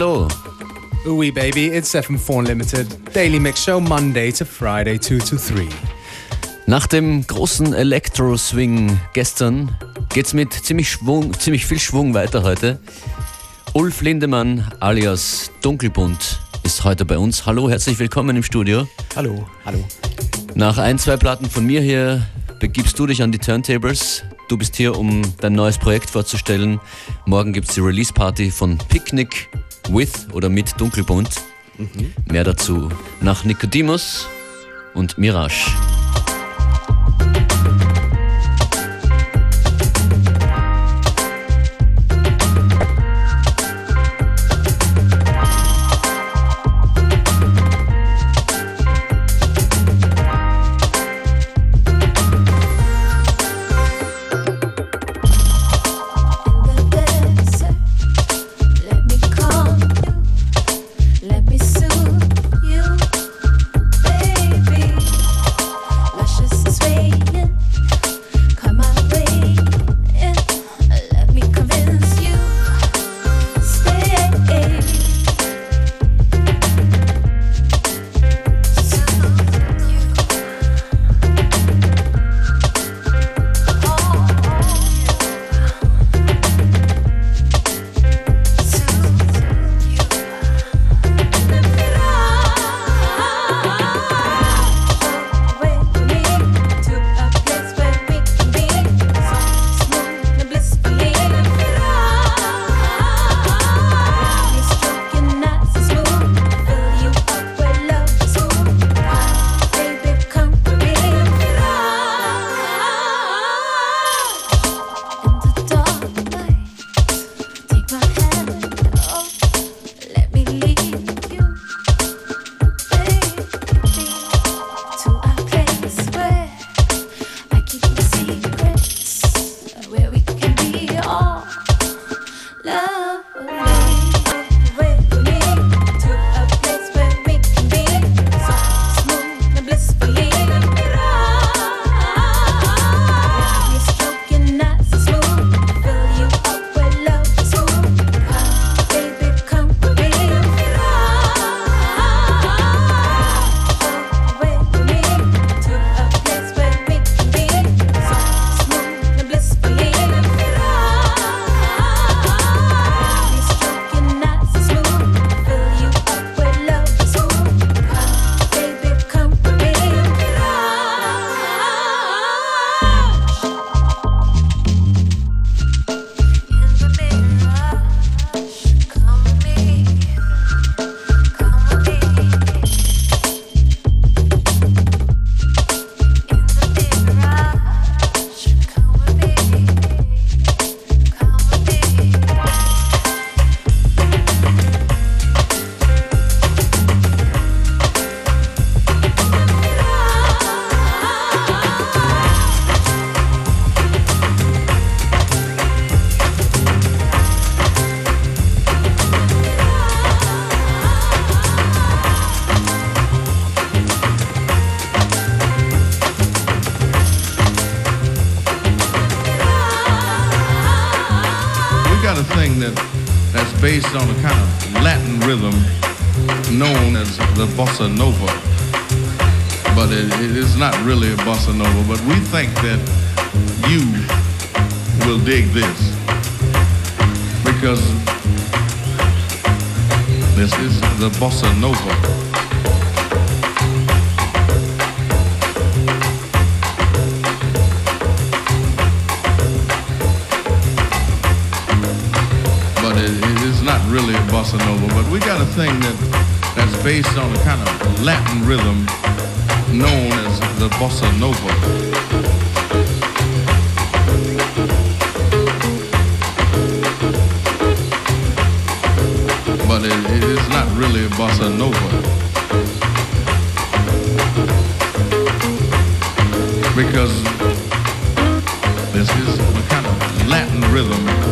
hallo. Ooey baby, it's FM4 Limited. Daily Mix Show Monday to Friday 2 to 3. Nach dem großen Electro-Swing gestern geht's mit ziemlich, Schwung, ziemlich viel Schwung weiter heute. Ulf Lindemann alias Dunkelbunt ist heute bei uns. Hallo, herzlich willkommen im Studio. Hallo, hallo. Nach ein, zwei Platten von mir hier begibst du dich an die Turntables. Du bist hier, um dein neues Projekt vorzustellen. Morgen gibt es die Release-Party von Picnic with oder mit Dunkelbunt. Mhm. Mehr dazu nach Nicodemus und Mirage. bossa nova, but we think that you will dig this because this is the bossa nova. But it is not really a bossa nova, but we got a thing that that's based on a kind of Latin rhythm known as the bossa nova. But it, it is not really bossa nova. Because this is a kind of Latin rhythm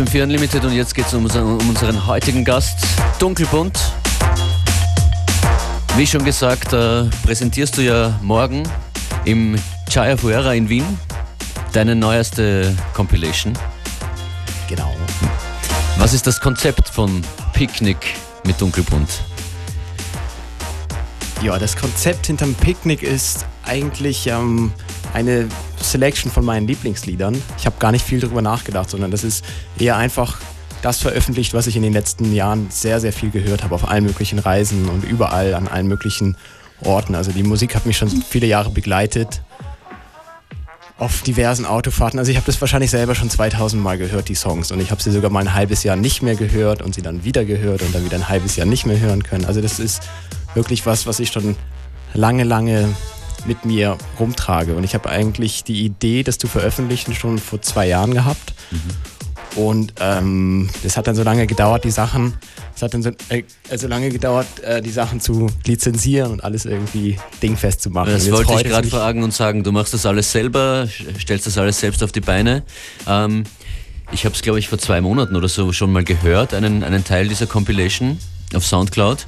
FM4 Unlimited und jetzt geht es um, um unseren heutigen Gast, Dunkelbunt. Wie schon gesagt, äh, präsentierst du ja morgen im Chaya Fuera in Wien deine neueste Compilation. Genau. Was ist das Konzept von Picknick mit Dunkelbunt? Ja, das Konzept hinterm Picknick ist eigentlich ähm, eine Selection von meinen Lieblingsliedern. Ich habe gar nicht viel darüber nachgedacht, sondern das ist eher einfach das veröffentlicht, was ich in den letzten Jahren sehr, sehr viel gehört habe auf allen möglichen Reisen und überall an allen möglichen Orten. Also die Musik hat mich schon viele Jahre begleitet auf diversen Autofahrten. Also ich habe das wahrscheinlich selber schon 2000 Mal gehört, die Songs. Und ich habe sie sogar mal ein halbes Jahr nicht mehr gehört und sie dann wieder gehört und dann wieder ein halbes Jahr nicht mehr hören können. Also das ist wirklich was, was ich schon lange, lange mit mir rumtrage. Und ich habe eigentlich die Idee, das zu veröffentlichen, schon vor zwei Jahren gehabt. Mhm. Und ähm, das hat dann so lange gedauert, die Sachen, es hat dann so, äh, so lange gedauert, äh, die Sachen zu lizenzieren und alles irgendwie dingfest zu machen. Das wollte ich gerade fragen und sagen, du machst das alles selber, stellst das alles selbst auf die Beine. Ähm, ich habe es, glaube ich, vor zwei Monaten oder so schon mal gehört, einen, einen Teil dieser Compilation auf Soundcloud.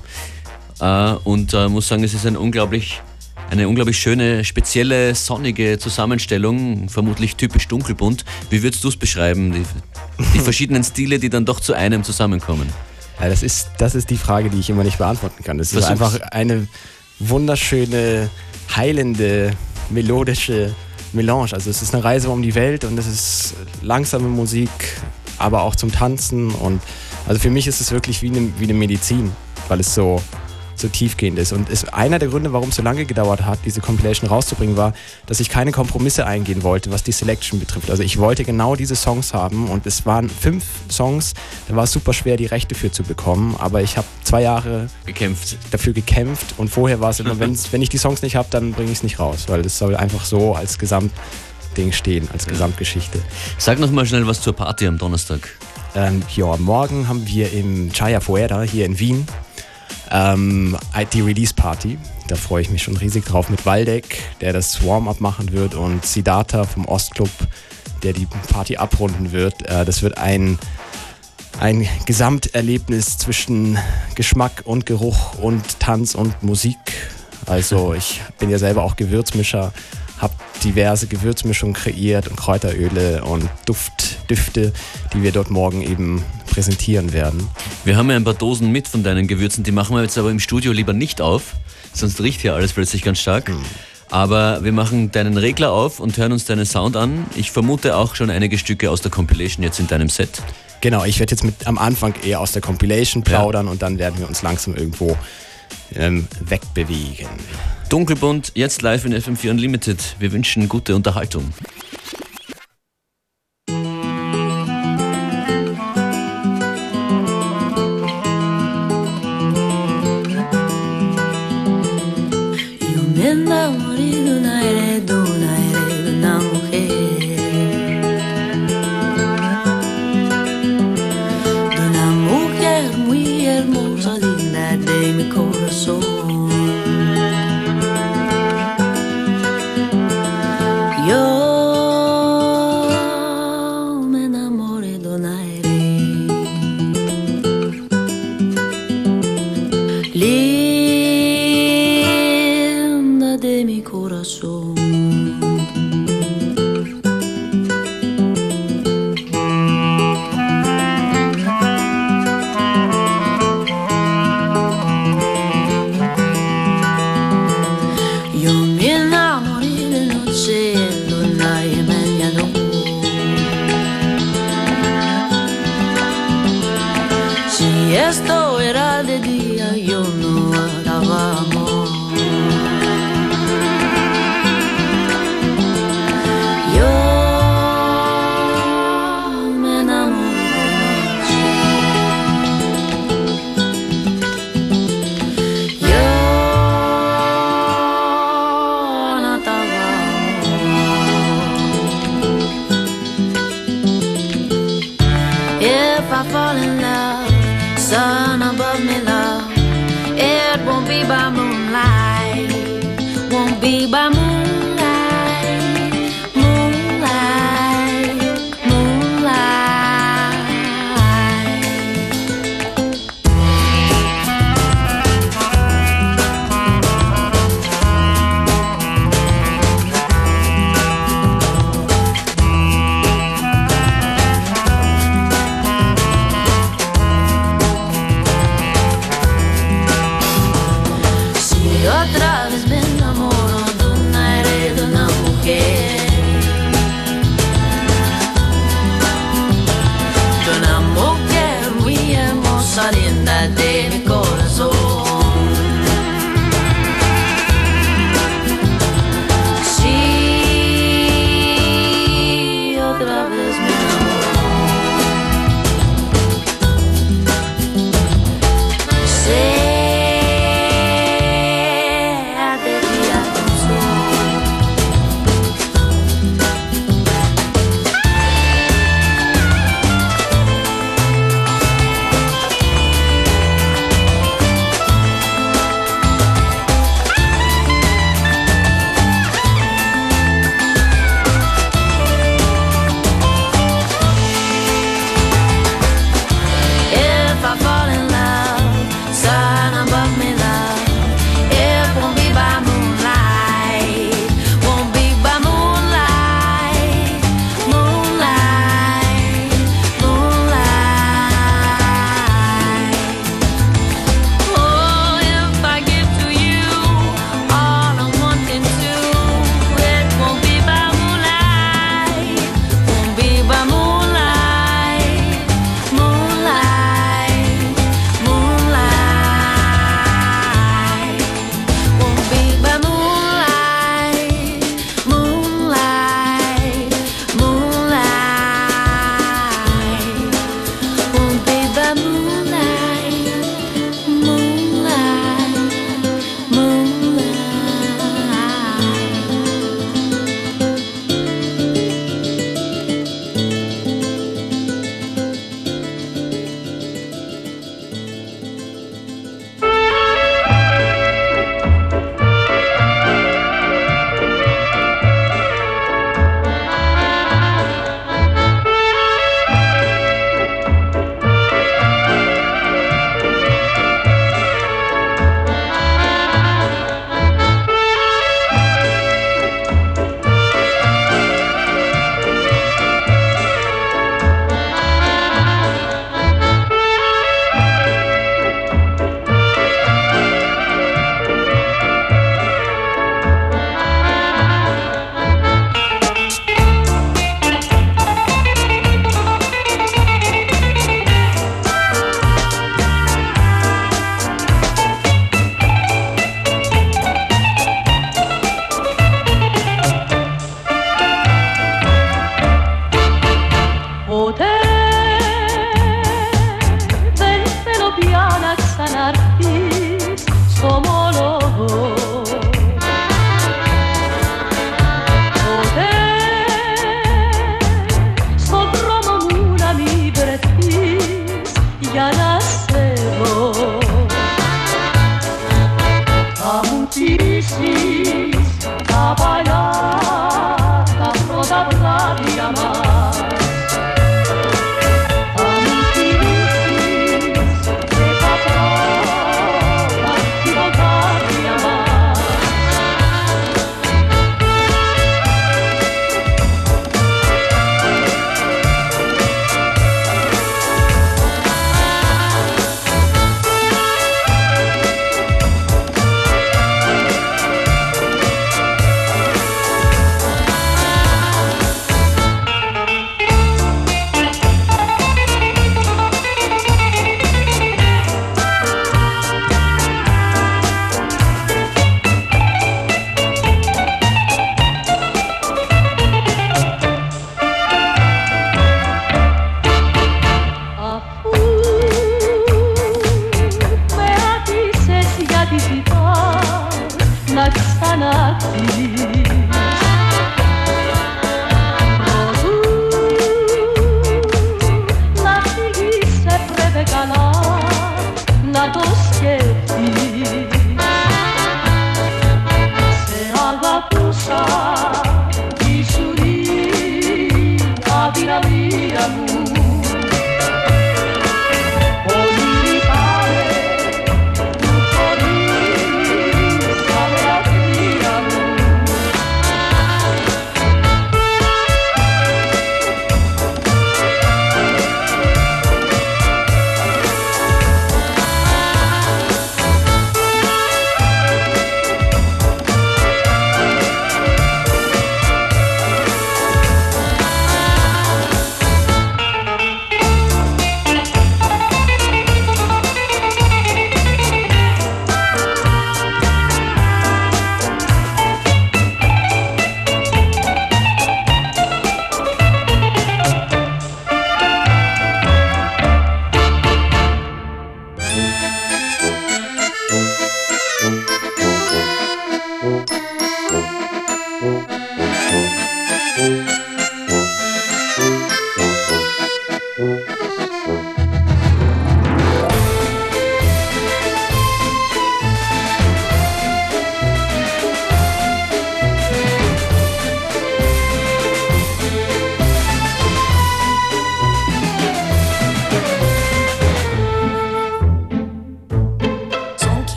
Äh, und äh, muss sagen, es ist ein unglaublich, eine unglaublich schöne, spezielle, sonnige Zusammenstellung, vermutlich typisch dunkelbunt. Wie würdest du es beschreiben, die, die verschiedenen Stile, die dann doch zu einem zusammenkommen? Ja, das, ist, das ist die Frage, die ich immer nicht beantworten kann. Es ist einfach eine wunderschöne, heilende, melodische Melange. Also es ist eine Reise um die Welt und es ist langsame Musik, aber auch zum Tanzen. Und also für mich ist es wirklich wie eine, wie eine Medizin, weil es so so tiefgehend ist. Und ist einer der Gründe, warum es so lange gedauert hat, diese Compilation rauszubringen, war, dass ich keine Kompromisse eingehen wollte, was die Selection betrifft. Also ich wollte genau diese Songs haben und es waren fünf Songs, da war es super schwer, die Rechte für zu bekommen, aber ich habe zwei Jahre gekämpft. dafür gekämpft und vorher war es immer, wenn ich die Songs nicht habe, dann bringe ich es nicht raus, weil es soll einfach so als Gesamtding stehen, als ja. Gesamtgeschichte. Sag noch mal schnell was zur Party am Donnerstag. Ähm, ja, morgen haben wir im Chaya Fuera hier in Wien ähm, die Release Party. Da freue ich mich schon riesig drauf mit Waldeck, der das Warm-up machen wird und Siddhartha vom Ostclub, der die Party abrunden wird. Äh, das wird ein, ein Gesamterlebnis zwischen Geschmack und Geruch und Tanz und Musik. Also ich bin ja selber auch Gewürzmischer, habe diverse Gewürzmischungen kreiert und Kräuteröle und Duft, Düfte, die wir dort morgen eben präsentieren werden. Wir haben ja ein paar Dosen mit von deinen Gewürzen, die machen wir jetzt aber im Studio lieber nicht auf, sonst riecht hier alles plötzlich ganz stark. Mhm. Aber wir machen deinen Regler auf und hören uns deinen Sound an. Ich vermute auch schon einige Stücke aus der Compilation jetzt in deinem Set. Genau, ich werde jetzt mit am Anfang eher aus der Compilation plaudern ja. und dann werden wir uns langsam irgendwo ähm, wegbewegen. Dunkelbunt, jetzt live in FM4 Unlimited. Wir wünschen gute Unterhaltung.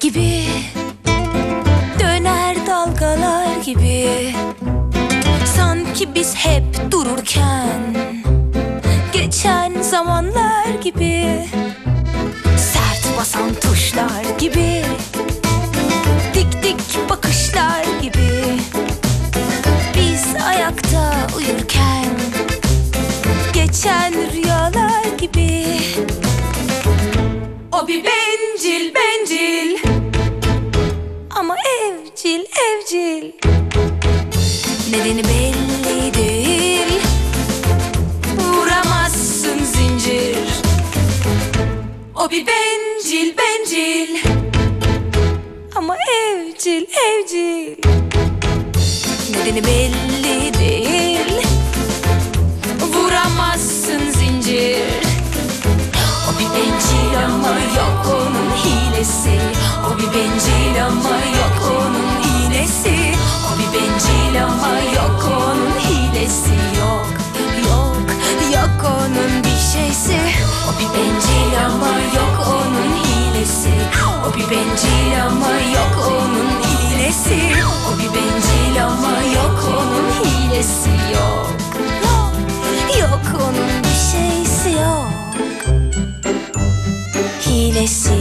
gibi Döner dalgalar gibi. Sanki biz hep dururken Geçen zamanlar gibi. Sert basan tuşlar gibi. O bir bencil ama yok onun hilesi yok. Yok onun bir şeysi yok. Hilesi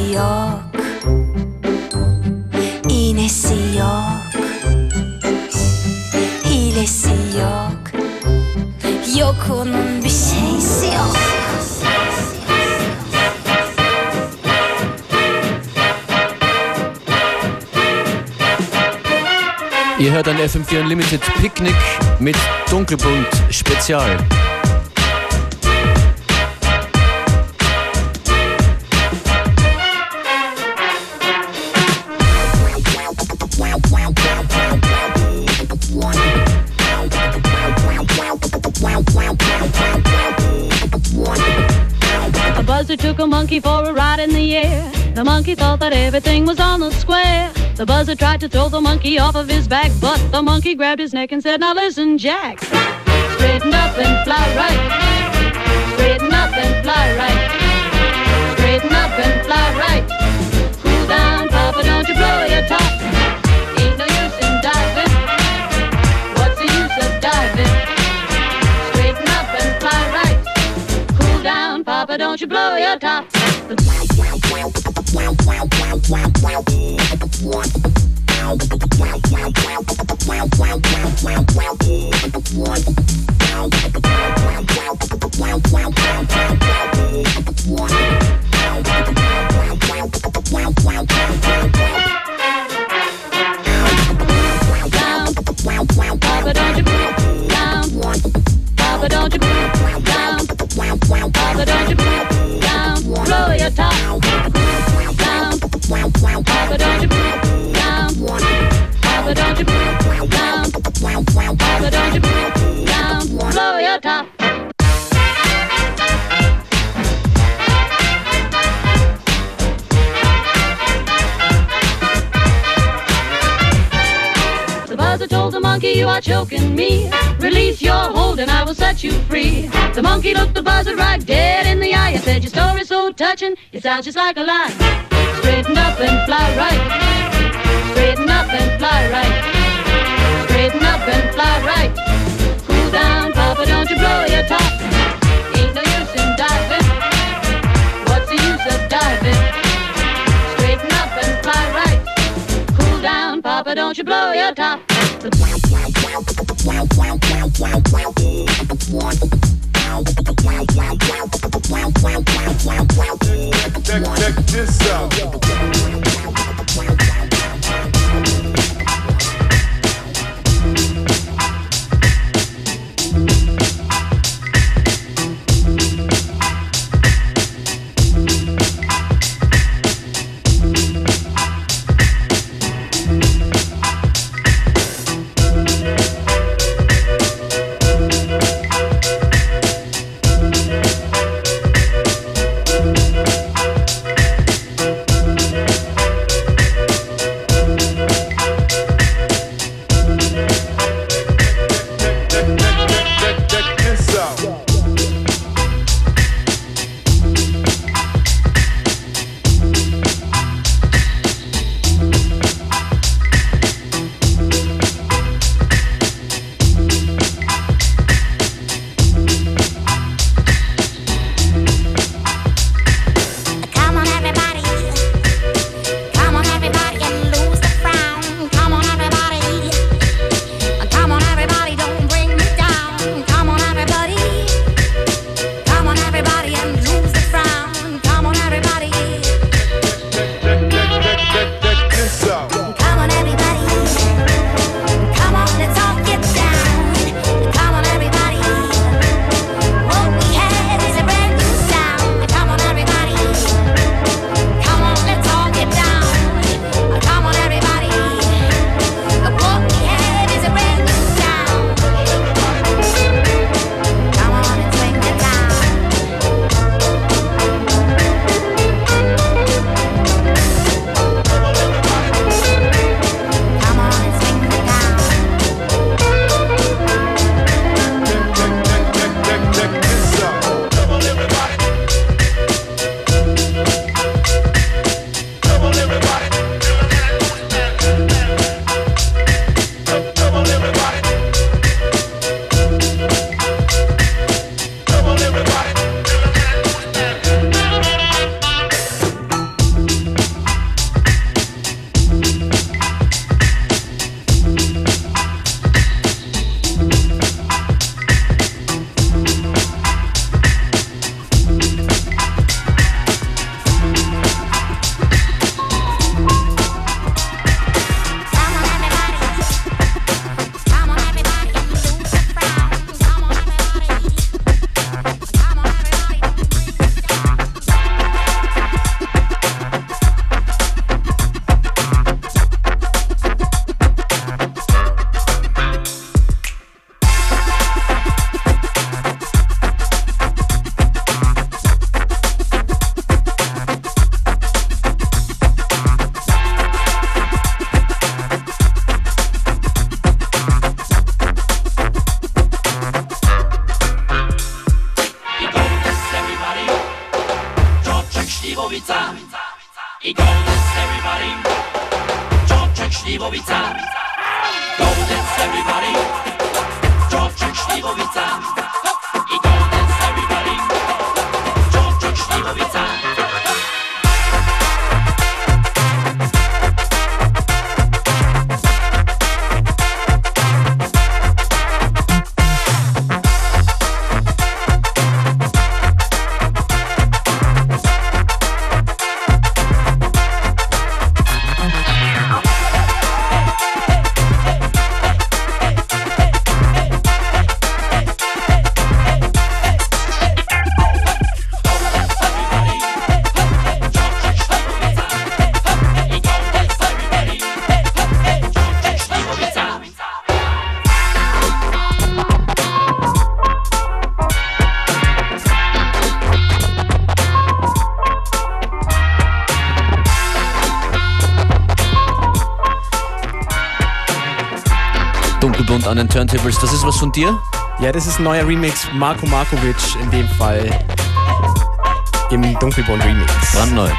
Ihr hört an FM4 Unlimited Picknick mit Dunkelbunt Spezial. A buzzard took a monkey for a ride in the air. The monkey thought that everything was on the square. The buzzard tried to throw the monkey off of his back, but the monkey grabbed his neck and said, Now listen, Jack. Straighten up and fly right. Straighten up and fly right. Straighten up and fly right. Cool down, Papa, don't you blow your top. Ain't no use in diving. What's the use of diving? Straighten up and fly right. Cool down, Papa, don't you blow your top. Wow. Are choking me. Release your hold and I will set you free. The monkey looked the buzzard right dead in the eye and said, Your story's so touching, it sounds just like a lie. Straighten up and fly right. Straighten up and fly right. Straighten up and fly right. Cool down, Papa, don't you blow your top. Ain't no use in diving. What's the use of diving? Straighten up and fly right. Cool down, Papa, don't you blow your top. Check, check this out. an den Turntables. Das ist was von dir? Ja, das ist ein neuer Remix, Marco Markovic in dem Fall. Im Dunkelborn Remix. Brandneu.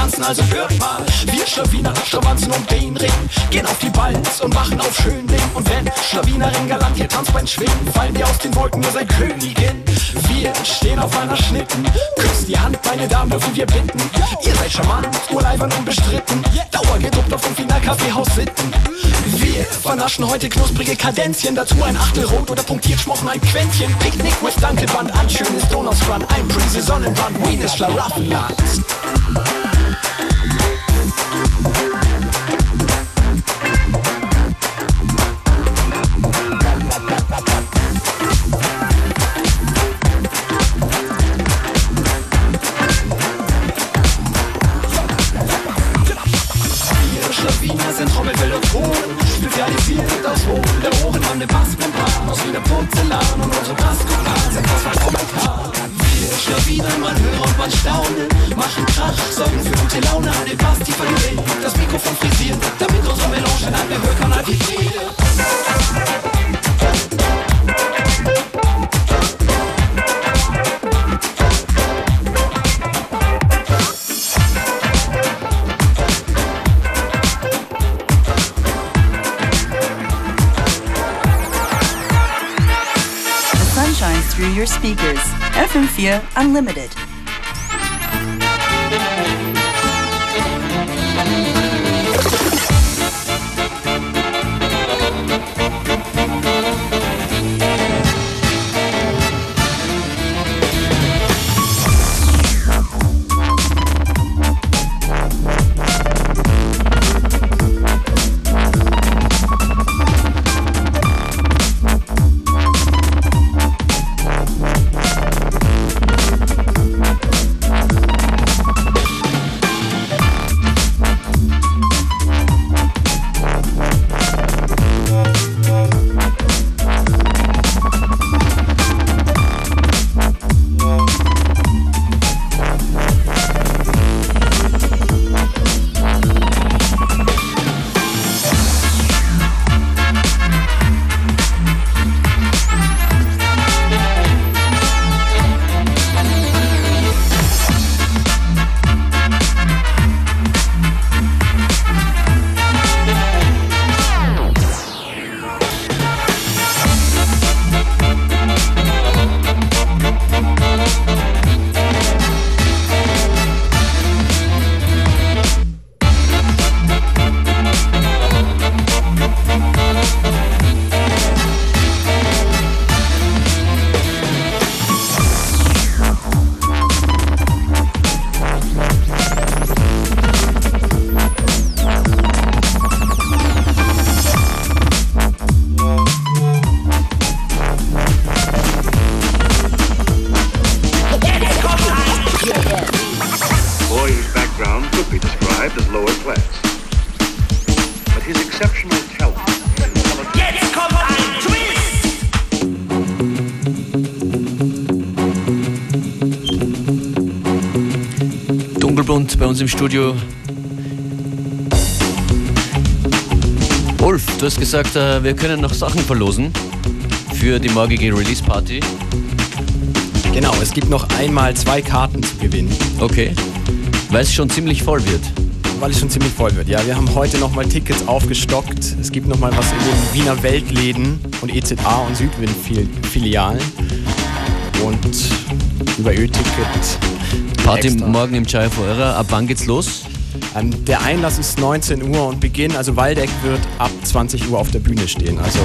tanzen, also hört mal. Wir Schlawiner, Schlawanzen um den Ring. Gehen auf die Balls und machen auf schön Ding. Und wenn Schlawinerin galant ihr tanzt beim Schwingen, fallen wir aus den Wolken, ihr seid Königin. Wir stehen auf einer Schnitten. Küsst die Hand, meine Damen, dürfen wir bitten. Ihr seid charmant, urleibern unbestritten. Dauer gedruckt auf dem Finalkaffeehaus sitten. Wir vernaschen heute knusprige Kadenzchen. Dazu ein Achtel rot oder punktiert schmochen ein Quäntchen. Picknick with Dunkelband, ein schönes Donuts Run, ein Prise Sonnenbrand, Wien ist Schlaraffenland. Through your speakers. FM4 Unlimited. Uns im Studio. Ulf, du hast gesagt, äh, wir können noch Sachen verlosen für die morgige Release Party. Genau, es gibt noch einmal zwei Karten zu gewinnen, Okay. Weil es schon ziemlich voll wird. weil es schon ziemlich voll wird. Ja, wir haben heute nochmal Tickets aufgestockt. Es gibt nochmal was in den Wiener Weltläden und EZA und Südwind-Filialen. Und über Ö-Ticket. Party extra. morgen im Chai Forever. Ab wann geht's los? Ähm, der Einlass ist 19 Uhr und Beginn, also Waldeck wird ab 20 Uhr auf der Bühne stehen. Also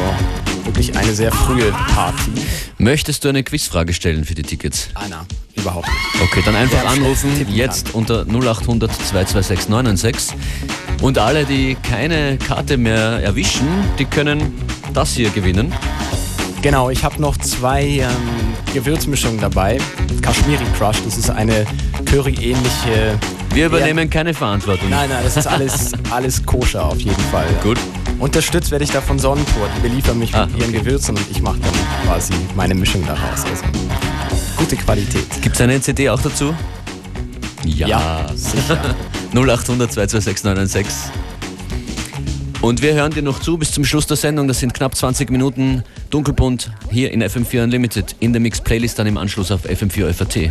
wirklich eine sehr frühe Party. Möchtest du eine Quizfrage stellen für die Tickets? Anna, überhaupt nicht. Okay, dann einfach am anrufen, jetzt unter 0800 226 996. Und alle, die keine Karte mehr erwischen, die können das hier gewinnen. Genau, ich habe noch zwei ähm, Gewürzmischungen dabei. Kashmiri Crush, das ist eine Curry-ähnliche. Wir übernehmen keine Verantwortung. Nein, nein, das ist alles, alles koscher auf jeden Fall. Gut. Unterstützt werde ich da von Sonnentor. Die beliefern mich Ah, mit ihren Gewürzen und ich mache dann quasi meine Mischung daraus. Also gute Qualität. Gibt es eine CD auch dazu? Ja. sicher. 0800 226 996. Und wir hören dir noch zu bis zum Schluss der Sendung. Das sind knapp 20 Minuten dunkelbunt hier in FM4 Unlimited. In der Mix-Playlist dann im Anschluss auf FM4 FAT.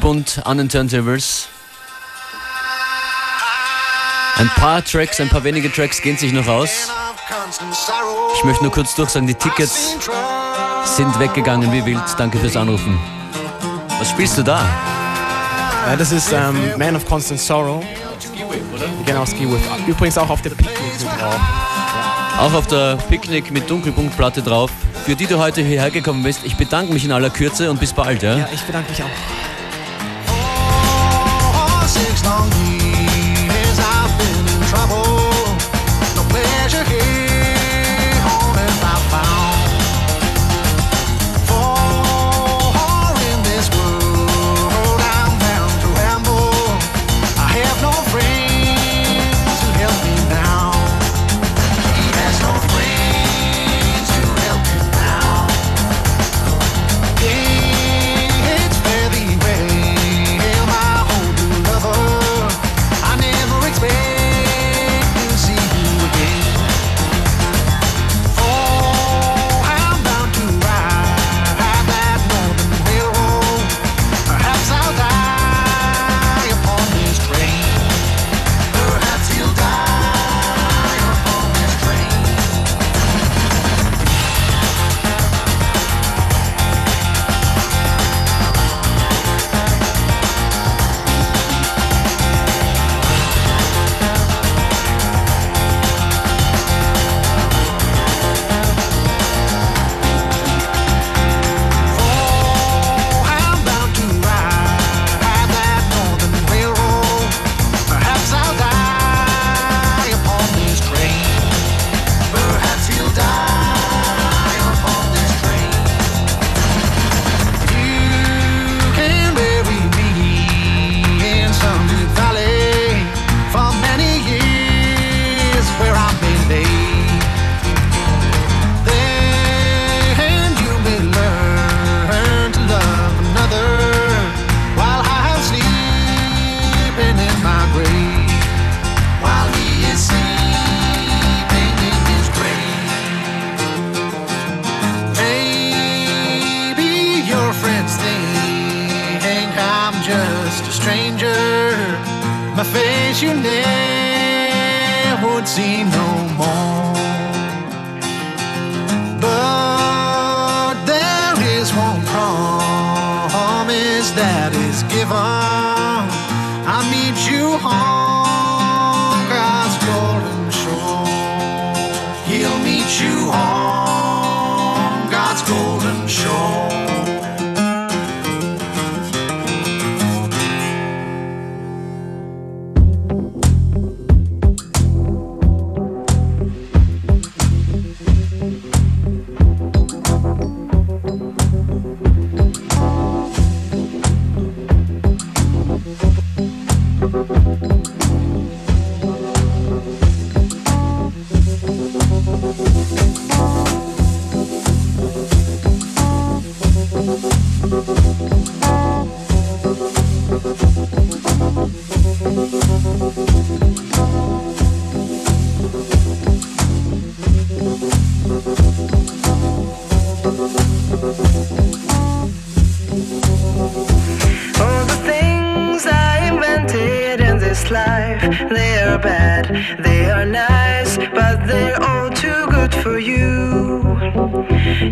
Dunkelbunt an den Turntables. Ein paar Tracks, ein paar wenige Tracks gehen sich noch aus. Ich möchte nur kurz durchsagen, die Tickets sind weggegangen wie wild. Danke fürs Anrufen. Was spielst du da? Ja, das ist ähm, Man of Constant Sorrow. Genau, Ski Whip. Übrigens auch auf der Picknick mit drauf. Auch auf der Picknick mit Dunkelpunktplatte drauf, für die du heute hierher gekommen bist. Ich bedanke mich in aller Kürze und bis bald. Ja, Ja, ich bedanke mich auch. Long years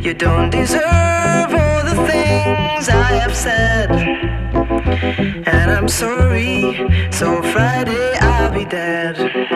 You don't deserve all the things I have said, and I'm sorry. So Friday I'll be dead.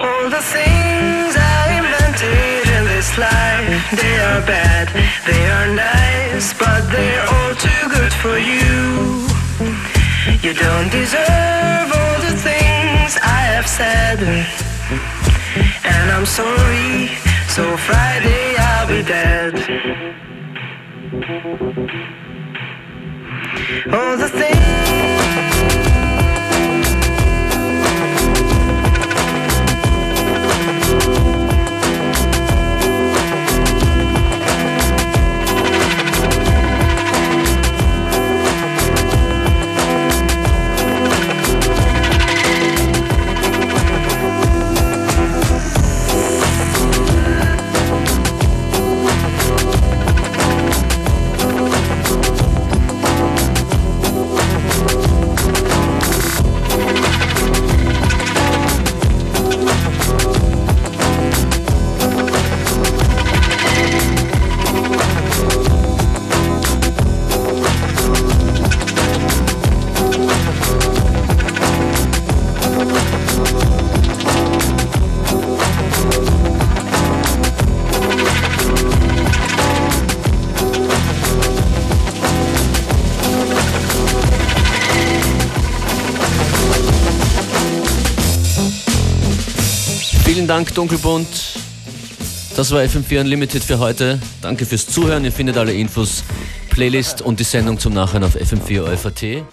All the things I invented in this life, they are bad, they are nice, but they're all too good for you. You don't deserve all the things I have said, and I'm sorry, so Friday I'll be dead. All the things. Dank, Dunkelbunt. Das war FM4 Unlimited für heute. Danke fürs Zuhören. Ihr findet alle Infos, Playlist und die Sendung zum Nachhören auf FM4 OFAT.